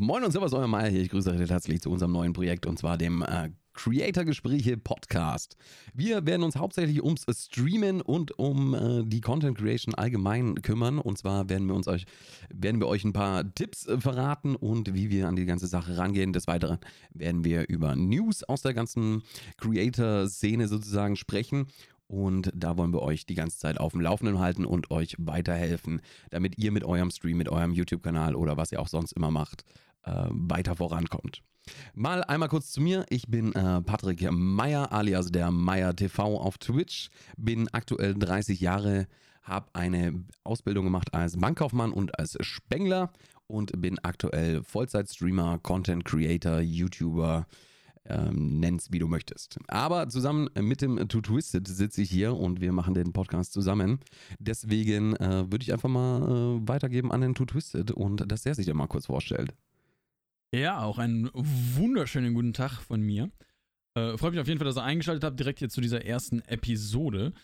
Moin und Servus, euer Meier hier. Ich grüße euch herzlich zu unserem neuen Projekt und zwar dem äh, Creator-Gespräche Podcast. Wir werden uns hauptsächlich ums Streamen und um äh, die Content Creation allgemein kümmern. Und zwar werden wir uns euch, werden wir euch ein paar Tipps äh, verraten und wie wir an die ganze Sache rangehen. Des Weiteren werden wir über News aus der ganzen Creator-Szene sozusagen sprechen. Und da wollen wir euch die ganze Zeit auf dem Laufenden halten und euch weiterhelfen, damit ihr mit eurem Stream, mit eurem YouTube-Kanal oder was ihr auch sonst immer macht, weiter vorankommt. Mal einmal kurz zu mir. Ich bin äh, Patrick Meyer alias der Meyer TV auf Twitch. Bin aktuell 30 Jahre, habe eine Ausbildung gemacht als Bankkaufmann und als Spengler und bin aktuell Vollzeit-Streamer, Content Creator, YouTuber, ähm, nenn's wie du möchtest. Aber zusammen mit dem Too Twisted sitze ich hier und wir machen den Podcast zusammen. Deswegen äh, würde ich einfach mal äh, weitergeben an den Too Twisted und dass der sich dann mal kurz vorstellt. Ja, auch einen wunderschönen guten Tag von mir. Äh, freut mich auf jeden Fall, dass ihr eingeschaltet habt, direkt jetzt zu dieser ersten Episode.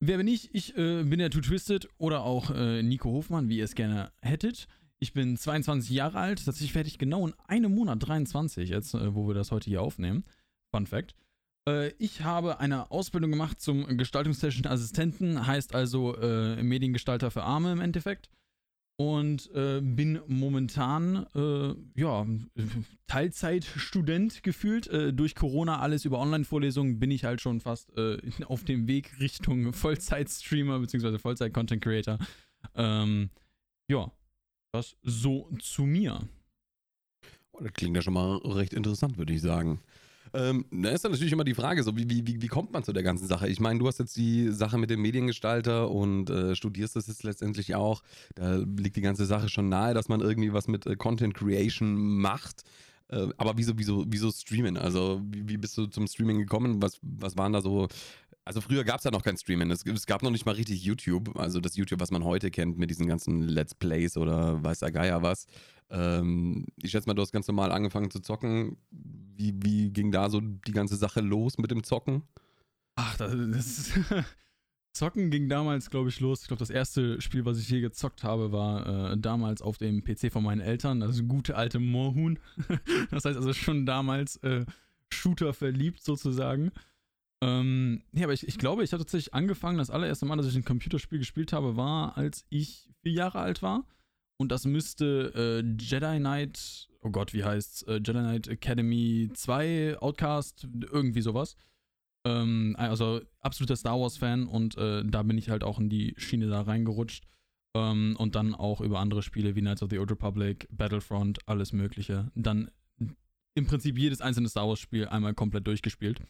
Wer bin ich? Ich äh, bin der Too Twisted oder auch äh, Nico Hofmann, wie ihr es gerne hättet. Ich bin 22 Jahre alt, tatsächlich werde ich genau in einem Monat 23, jetzt, äh, wo wir das heute hier aufnehmen. Fun Fact. Äh, ich habe eine Ausbildung gemacht zum gestaltungstechnischen Assistenten, heißt also äh, Mediengestalter für Arme im Endeffekt. Und äh, bin momentan, äh, ja, Teilzeitstudent gefühlt. Äh, durch Corona alles über Online-Vorlesungen bin ich halt schon fast auf dem Weg Richtung Vollzeit-Streamer bzw. Vollzeit-Content-Creator. Ähm, ja, das so zu mir. Oh, das klingt ja schon mal recht interessant, würde ich sagen. Ähm, da ist dann natürlich immer die Frage, so wie, wie, wie kommt man zu der ganzen Sache? Ich meine, du hast jetzt die Sache mit dem Mediengestalter und äh, studierst das jetzt letztendlich auch. Da liegt die ganze Sache schon nahe, dass man irgendwie was mit äh, Content Creation macht. Äh, aber wieso, wieso, wieso streamen? Also, wie, wie bist du zum Streaming gekommen? Was, was waren da so also früher gab es ja noch kein Streaming. Es, es, gab noch nicht mal richtig YouTube. Also das YouTube, was man heute kennt mit diesen ganzen Let's Plays oder weiß der Geier was. Ähm, ich schätze mal, du hast ganz normal angefangen zu zocken. Wie, wie ging da so die ganze Sache los mit dem Zocken? Ach, das, das Zocken ging damals, glaube ich, los. Ich glaube, das erste Spiel, was ich je gezockt habe, war äh, damals auf dem PC von meinen Eltern. Das gute alte Moorhuhn. das heißt also schon damals äh, Shooter verliebt sozusagen. Ähm, ja, aber ich, ich glaube, ich habe tatsächlich angefangen, das allererste Mal, dass ich ein Computerspiel gespielt habe, war, als ich vier Jahre alt war. Und das müsste äh, Jedi Knight, oh Gott, wie heißt's? Äh, Jedi Knight Academy 2, Outcast, irgendwie sowas. Ähm, also absoluter Star Wars-Fan und äh, da bin ich halt auch in die Schiene da reingerutscht. Ähm, und dann auch über andere Spiele wie Knights of the Old Republic, Battlefront, alles Mögliche. Dann im Prinzip jedes einzelne Star Wars-Spiel einmal komplett durchgespielt.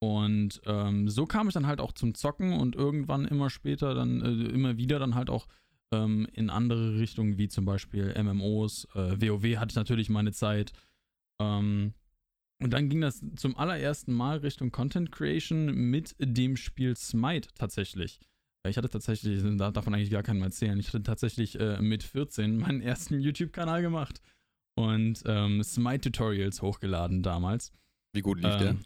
Und ähm, so kam ich dann halt auch zum Zocken und irgendwann immer später dann äh, immer wieder dann halt auch ähm, in andere Richtungen, wie zum Beispiel MMOs, äh, WoW hatte ich natürlich meine Zeit. Ähm, und dann ging das zum allerersten Mal Richtung Content Creation mit dem Spiel Smite tatsächlich. Äh, ich hatte tatsächlich, davon eigentlich gar keinen mal erzählen, ich hatte tatsächlich äh, mit 14 meinen ersten YouTube-Kanal gemacht und ähm, Smite-Tutorials hochgeladen damals. Wie gut lief der?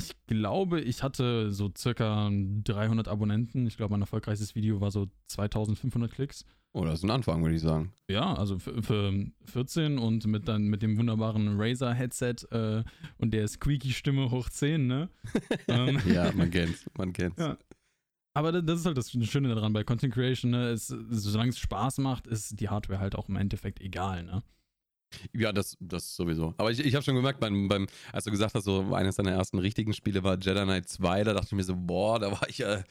Ich glaube, ich hatte so circa 300 Abonnenten. Ich glaube, mein erfolgreichstes Video war so 2500 Klicks. Oh, das ist ein Anfang, würde ich sagen. Ja, also für, für 14 und mit dann mit dem wunderbaren Razer-Headset äh, und der Squeaky-Stimme hoch 10, ne? ähm, ja, man kennt's, man kennt's. Ja. Aber das ist halt das Schöne daran bei Content Creation, ne? Es, solange es Spaß macht, ist die Hardware halt auch im Endeffekt egal, ne? Ja, das, das sowieso. Aber ich, ich habe schon gemerkt, beim, beim, als du gesagt hast, so eines deiner ersten richtigen Spiele war Jedi Knight 2, da dachte ich mir so, boah, da war ich, äh,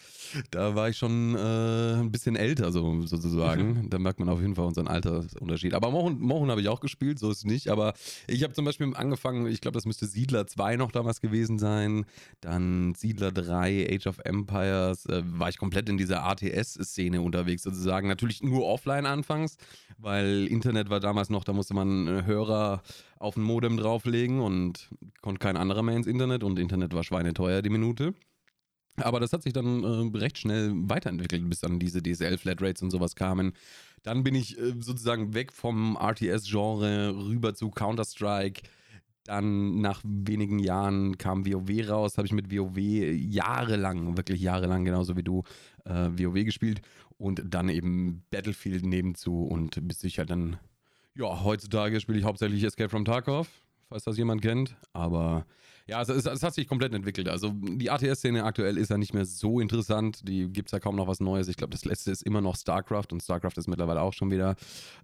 da war ich schon äh, ein bisschen älter, so, sozusagen. Mhm. Da merkt man auf jeden Fall unseren Altersunterschied. Aber Mohun, Mohun habe ich auch gespielt, so ist es nicht. Aber ich habe zum Beispiel angefangen, ich glaube, das müsste Siedler 2 noch damals gewesen sein. Dann Siedler 3, Age of Empires, äh, war ich komplett in dieser ATS-Szene unterwegs, sozusagen. Natürlich nur offline anfangs, weil Internet war damals noch, da musste man äh, Hörer auf ein Modem drauflegen und konnte kein anderer mehr ins Internet und Internet war schweineteuer die Minute. Aber das hat sich dann äh, recht schnell weiterentwickelt, bis dann diese DSL-Flatrates und sowas kamen. Dann bin ich äh, sozusagen weg vom RTS-Genre rüber zu Counter-Strike. Dann nach wenigen Jahren kam WoW raus, habe ich mit WoW jahrelang, wirklich jahrelang, genauso wie du, äh, WoW gespielt und dann eben Battlefield nebenzu und bis ich halt dann Ja, heutzutage spiele ich hauptsächlich Escape from Tarkov, falls das jemand kennt. Aber ja, es, es, es hat sich komplett entwickelt. Also die ATS-Szene aktuell ist ja nicht mehr so interessant. Die gibt es ja kaum noch was Neues. Ich glaube, das letzte ist immer noch StarCraft und StarCraft ist mittlerweile auch schon wieder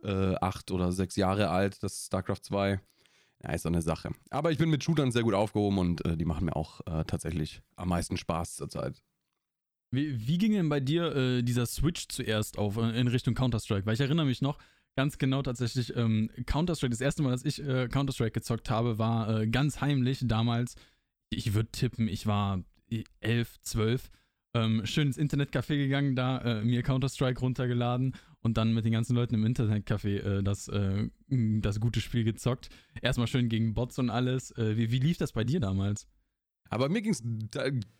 äh, acht oder sechs Jahre alt, das StarCraft 2. Ja, ist so eine Sache. Aber ich bin mit Shootern sehr gut aufgehoben und äh, die machen mir auch äh, tatsächlich am meisten Spaß zurzeit. Wie, wie ging denn bei dir äh, dieser Switch zuerst auf äh, in Richtung Counter-Strike? Weil ich erinnere mich noch ganz genau tatsächlich, ähm, Counter-Strike, das erste Mal, dass ich äh, Counter-Strike gezockt habe, war äh, ganz heimlich damals. Ich würde tippen, ich war elf, zwölf. Ähm, schön ins Internetcafé gegangen, da äh, mir Counter-Strike runtergeladen und dann mit den ganzen Leuten im Internetcafé das, das gute Spiel gezockt. Erstmal schön gegen Bots und alles. Wie, wie lief das bei dir damals? Aber mir ging es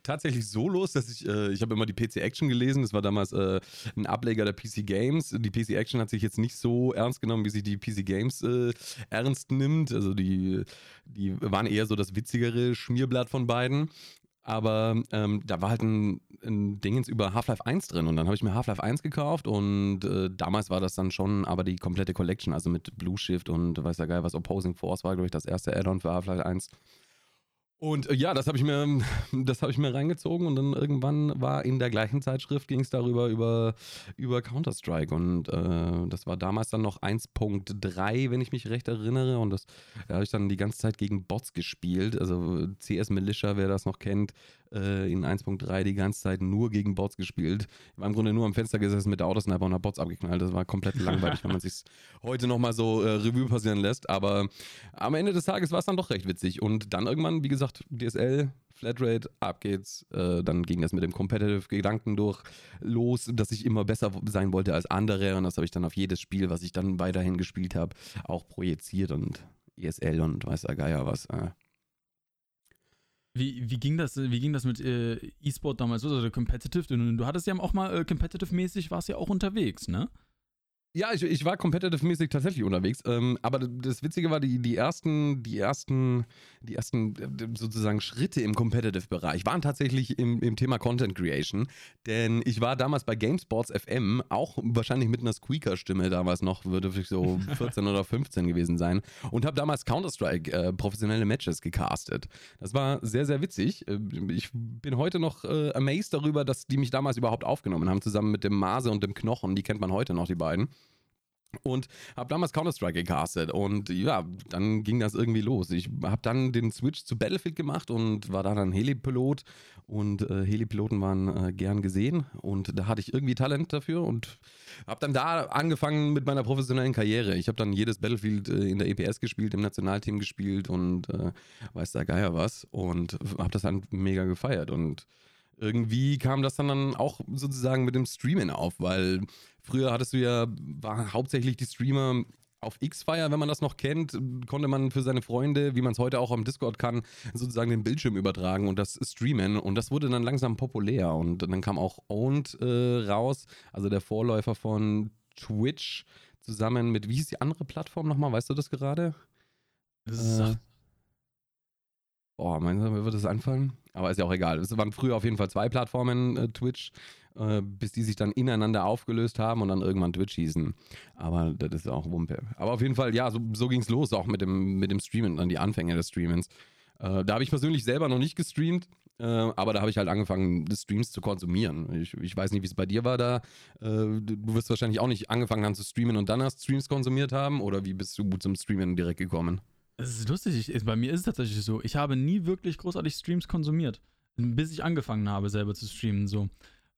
tatsächlich so los, dass ich, äh, ich habe immer die PC Action gelesen, das war damals äh, ein Ableger der PC Games. Die PC Action hat sich jetzt nicht so ernst genommen, wie sich die PC Games äh, ernst nimmt. Also die, die waren eher so das witzigere Schmierblatt von beiden. Aber ähm, da war halt ein, ein Dingens über Half-Life 1 drin und dann habe ich mir Half-Life 1 gekauft und äh, damals war das dann schon aber die komplette Collection, also mit Blue Shift und weiß ja geil, was Opposing Force war, glaube ich, das erste Add-on für Half-Life 1. Und äh, ja, das habe ich mir, das habe ich mir reingezogen und dann irgendwann war in der gleichen Zeitschrift ging es darüber über, über Counter Strike und äh, das war damals dann noch 1.3, wenn ich mich recht erinnere und das da habe ich dann die ganze Zeit gegen Bots gespielt, also CS Militia, wer das noch kennt, äh, in 1.3 die ganze Zeit nur gegen Bots gespielt. Ich war im Grunde nur am Fenster gesessen mit der Autosniper und habe Bots abgeknallt. Das war komplett langweilig, wenn man sich heute nochmal so äh, Revue passieren lässt. Aber am Ende des Tages war es dann doch recht witzig. Und dann irgendwann, wie gesagt, DSL, Flatrate, ab geht's. Äh, dann ging das mit dem Competitive-Gedanken durch los, dass ich immer besser sein wollte als andere. Und das habe ich dann auf jedes Spiel, was ich dann weiterhin gespielt habe, auch projiziert und ESL und weiß der Geier was. Äh, wie, wie, ging das, wie ging das mit äh, E-Sport damals, also Competitive? Du, du hattest ja auch mal äh, Competitive-mäßig, warst ja auch unterwegs, ne? Ja, ich, ich war competitive-mäßig tatsächlich unterwegs. Ähm, aber das Witzige war, die, die ersten, die ersten, die ersten äh, sozusagen Schritte im Competitive-Bereich waren tatsächlich im, im Thema Content Creation. Denn ich war damals bei GameSports FM, auch wahrscheinlich mit einer Squeaker-Stimme damals noch, würde ich so 14 oder 15 gewesen sein. Und habe damals Counter-Strike äh, professionelle Matches gecastet. Das war sehr, sehr witzig. Äh, ich bin heute noch äh, amazed darüber, dass die mich damals überhaupt aufgenommen haben, zusammen mit dem Mase und dem Knochen. Die kennt man heute noch, die beiden und habe damals Counter-Strike gecastet und ja, dann ging das irgendwie los. Ich habe dann den Switch zu Battlefield gemacht und war da dann Helipilot und äh, Helipiloten waren äh, gern gesehen und da hatte ich irgendwie Talent dafür und habe dann da angefangen mit meiner professionellen Karriere. Ich habe dann jedes Battlefield äh, in der EPS gespielt, im Nationalteam gespielt und äh, weiß der Geier was und habe das dann mega gefeiert und irgendwie kam das dann, dann auch sozusagen mit dem Streamen auf, weil früher hattest du ja, war hauptsächlich die Streamer auf X-Fire, wenn man das noch kennt, konnte man für seine Freunde, wie man es heute auch am Discord kann, sozusagen den Bildschirm übertragen und das streamen. Und das wurde dann langsam populär. Und dann kam auch Owned äh, raus, also der Vorläufer von Twitch, zusammen mit, wie hieß die andere Plattform nochmal? Weißt du das gerade? Äh, Boah, meinst du, mir wird das anfallen? Aber ist ja auch egal. Es waren früher auf jeden Fall zwei Plattformen, äh, Twitch, äh, bis die sich dann ineinander aufgelöst haben und dann irgendwann Twitch hießen. Aber das ist auch Wumpe. Aber auf jeden Fall, ja, so, so ging es los, auch mit dem, mit dem Streamen, dann die Anfänge des Streamens. Äh, da habe ich persönlich selber noch nicht gestreamt, äh, aber da habe ich halt angefangen, Streams zu konsumieren. Ich, ich weiß nicht, wie es bei dir war da. Äh, du wirst wahrscheinlich auch nicht angefangen haben zu streamen und dann hast Streams konsumiert haben, oder wie bist du zum Streamen direkt gekommen? Es ist lustig, ich, bei mir ist es tatsächlich so. Ich habe nie wirklich großartig Streams konsumiert, bis ich angefangen habe, selber zu streamen. So.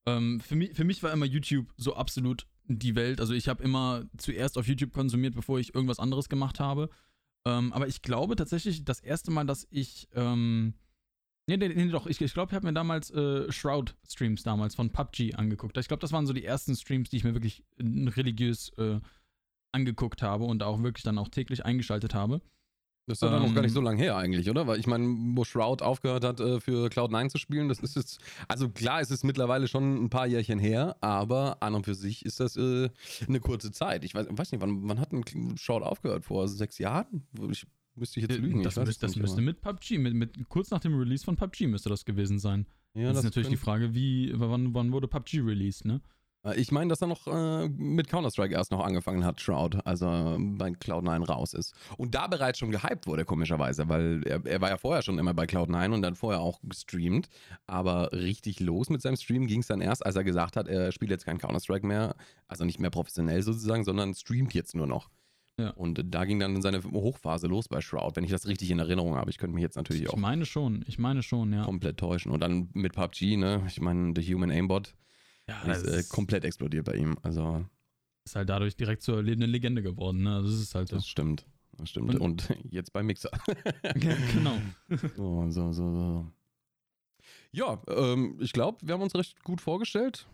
Ähm, für, mich, für mich war immer YouTube so absolut die Welt. Also ich habe immer zuerst auf YouTube konsumiert, bevor ich irgendwas anderes gemacht habe. Ähm, aber ich glaube tatsächlich, das erste Mal, dass ich. Ähm, nee, nee, nee, doch, ich, ich glaube, ich habe mir damals äh, Shroud-Streams damals von PUBG angeguckt. Ich glaube, das waren so die ersten Streams, die ich mir wirklich religiös äh, angeguckt habe und auch wirklich dann auch täglich eingeschaltet habe. Das ist ähm, noch gar nicht so lange her eigentlich, oder? Weil ich meine, wo Shroud aufgehört hat, äh, für Cloud9 zu spielen, das ist jetzt, also klar, es ist mittlerweile schon ein paar Jährchen her, aber an und für sich ist das äh, eine kurze Zeit. Ich weiß, weiß nicht, wann, wann hat ein Shroud aufgehört? Vor sechs Jahren? Ich müsste ich jetzt lügen. Das, müsste, das müsste mit PUBG, mit, mit, kurz nach dem Release von PUBG müsste das gewesen sein. Ja, das ist natürlich die Frage, wie, wann, wann wurde PUBG released, ne? Äh, Ich meine, dass er noch äh, mit Counter-Strike erst noch angefangen hat, Shroud, als er bei Cloud9 raus ist. Und da bereits schon gehypt wurde, komischerweise, weil er, er war ja vorher schon immer bei Cloud9 und dann vorher auch gestreamt. Aber richtig los mit seinem Stream ging es dann erst, als er gesagt hat, er spielt jetzt kein Counter-Strike mehr, also nicht mehr professionell sozusagen, sondern streamt jetzt nur noch. Ja. Und da ging dann seine Hochphase los bei Shroud, wenn ich das richtig in Erinnerung habe. Ich könnte mich jetzt natürlich Ich auch meine schon, ich meine schon, ja. komplett täuschen. Und dann mit PUBG, ne? Ich meine, The Human Aimbot Ja, ist äh, komplett explodiert bei ihm. Also, ist halt dadurch direkt zur lebenden Legende geworden, ne? Das ist halt so. das stimmt. Das stimmt. Und- Und, jetzt bei Mixer. genau. so, so, so, so. Ja, ähm, ich glaube, wir haben uns recht gut vorgestellt.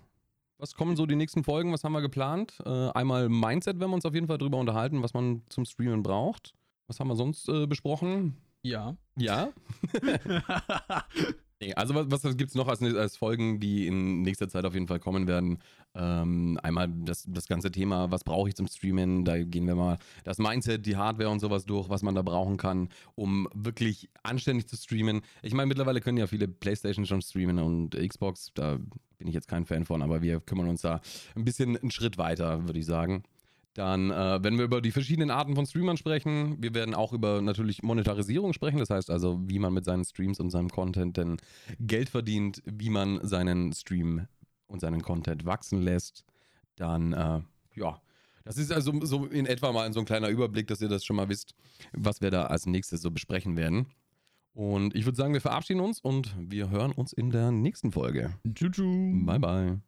Was kommen so die nächsten Folgen? Was haben wir geplant? Äh, einmal Mindset, werden wir uns auf jeden Fall drüber unterhalten, was man zum Streamen braucht. Was haben wir sonst äh, besprochen? Ja. Ja. Nee, Also was, was gibt es noch als, als Folgen, die in nächster Zeit auf jeden Fall kommen werden? Ähm, einmal das, das ganze Thema, was brauche ich zum Streamen? Da gehen wir mal das Mindset, die Hardware und sowas durch, was man da brauchen kann, um wirklich anständig zu streamen. Ich meine, mittlerweile können ja viele Playstation schon streamen und Xbox, da bin ich jetzt kein Fan von, aber wir kümmern uns da ein bisschen einen Schritt weiter, würde ich sagen. Dann, äh, wenn wir über die verschiedenen Arten von Streamern sprechen, wir werden auch über natürlich Monetarisierung sprechen, das heißt also, wie man mit seinen Streams und seinem Content denn Geld verdient, wie man seinen Stream und seinen Content wachsen lässt. Dann, äh, ja, das ist also so in etwa mal so ein kleiner Überblick, dass ihr das schon mal wisst, was wir da als nächstes so besprechen werden. Und ich würde sagen, wir verabschieden uns und wir hören uns in der nächsten Folge. Tschu-tschu. Bye, bye.